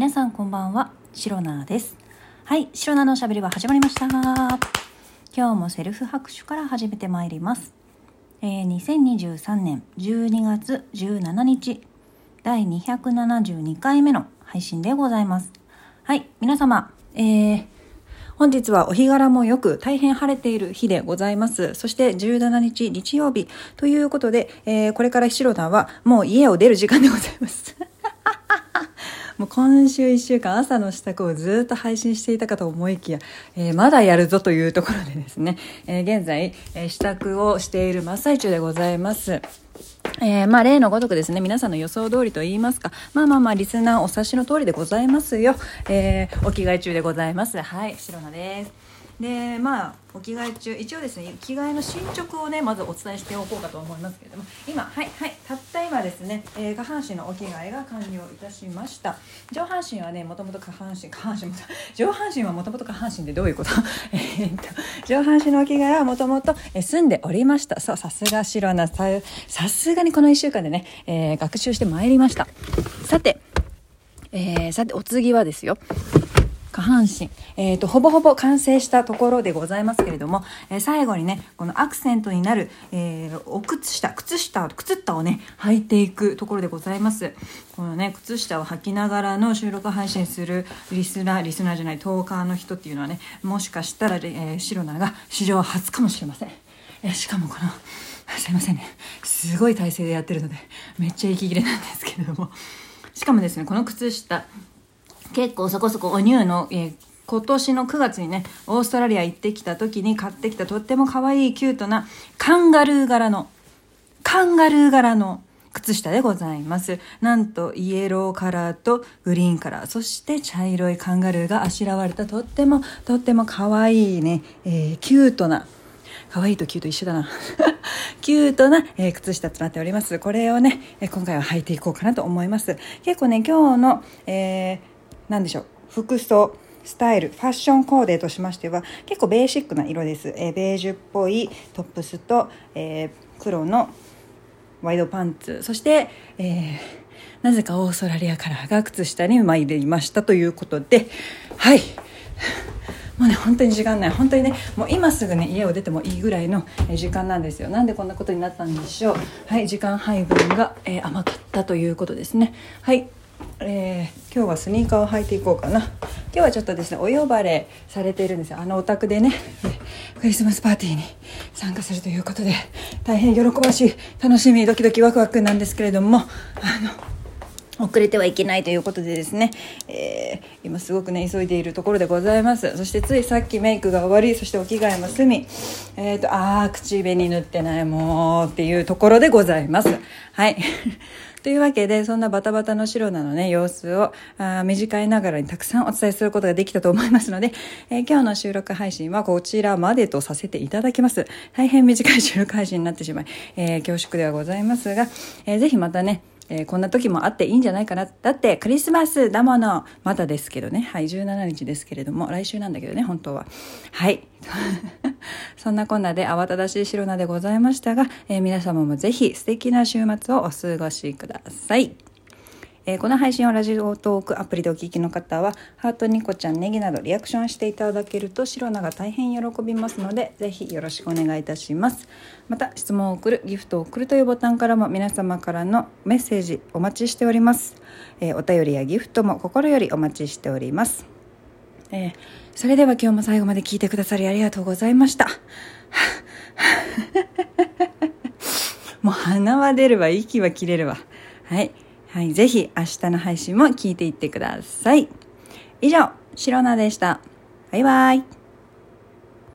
皆さんこんばんは、シロナです。はい、シロナのおしゃべりは始まりました。今日もセルフ拍手から始めてまいります。えー、2023年12月17日、第272回目の配信でございます。はい、皆様、えー、本日はお日柄もよく大変晴れている日でございます。そして17日日曜日ということで、えー、これからシロナはもう家を出る時間でございます。もう今週1週間朝の支度をずっと配信していたかと思いきや、えー、まだやるぞというところでですね、えー、現在、えー、支度をしている真っ最中でございます。えー、まあ、例のごとくですね、皆さんの予想通りと言いますか、まあまあまあ、リスナーお察しの通りでございますよ。え、お着替え中でございます。はい、白菜です。で、まあ、お着替え中、一応ですね、着替えの進捗をね、まずお伝えしておこうかと思いますけれども、今、はい、はい、たった今ですね、えー、下半身のお着替えが完了いたしました。上半身はね、もともと下半身、下半身も、上半身はもともと下半身でどういうこと？えっと、上半身のお着替えはもともと住んでおりました。そう、さすが白な、さ、さすがにこの1週間でね、えー、学習してまいりました。さて、えー、さて、お次はですよ。下半身、えーと、ほぼほぼ完成したところでございますけれども、えー、最後にねこのアクセントになる、えー、お靴下靴下靴下をね履いていくところでございます。このね靴下を履きながらの収録配信するリスナーリスナーじゃないトーカーの人っていうのはねもしかしたら、えー、シロナが史上初かもしれません、えー、しかもこのすいませんね。すごい体勢でやってるのでめっちゃ息切れなんですけれども。しかもですねこの靴下結構そこそこお乳の、えー、今年の9月にね、オーストラリア行ってきた時に買ってきたとっても可愛いキュートなカンガルー柄の、カンガルー柄の靴下でございます。なんとイエローカラーとグリーンカラー、そして茶色いカンガルーがあしらわれたとっても、とっても可愛いね、えー、キュートな、可愛いとキュート一緒だな。キュートな、えー、靴下となっております。これをね、えー、今回は履いていこうかなと思います。結構ね、今日の、えー、なんでしょう、服装、スタイル、ファッションコーデとしましては、結構ベーシックな色です。えー、ベージュっぽいトップスと、えー、黒のワイドパンツ、そして、えー、なぜかオーストラリアカラーが靴下に参りましたということで、はい。もうね、本当に時間ない。本当にね、もう今すぐね、家を出てもいいぐらいの時間なんですよ。なんでこんなことになったんでしょう。はい、時間配分が、えー、甘かったということですね。はい。えー、今日はスニーカーを履いていこうかな。今日はちょっとですねお呼ばれされているんですよ。あのお宅でね クリスマスパーティーに参加するということで大変喜ばしい楽しみドキドキワクワクなんですけれどもあの遅れてはいけないということでですね、えー、今すごくね急いでいるところでございます。そしてついさっきメイクが終わりそしてお着替えも済みえっ、ー、とあー口紅塗ってないもうっていうところでございます。はい。というわけで、そんなバタバタの白菜のね、様子をあ短いながらにたくさんお伝えすることができたと思いますので、えー、今日の収録配信はこちらまでとさせていただきます。大変短い収録配信になってしまい、えー、恐縮ではございますが、えー、ぜひまたね、えー、こんな時もあっていいんじゃないかな。だってクリスマスだもの。まだですけどね。はい、17日ですけれども、来週なんだけどね、本当は。はい。そんなこんなで慌ただしい白菜でございましたが、えー、皆様もぜひ素敵な週末をお過ごしください。えー、この配信をラジオトークアプリでお聞きの方は、ハート、ニコちゃん、ネギなどリアクションしていただけると、白菜が大変喜びますので、ぜひよろしくお願いいたします。また、質問を送る、ギフトを送るというボタンからも皆様からのメッセージお待ちしております。えー、お便りやギフトも心よりお待ちしております。えー、それでは今日も最後まで聞いてくださりありがとうございました。もう鼻は出るわ、息は切れるわ。はい。はい。ぜひ明日の配信も聞いていってください。以上、シロナでした。バイバイ。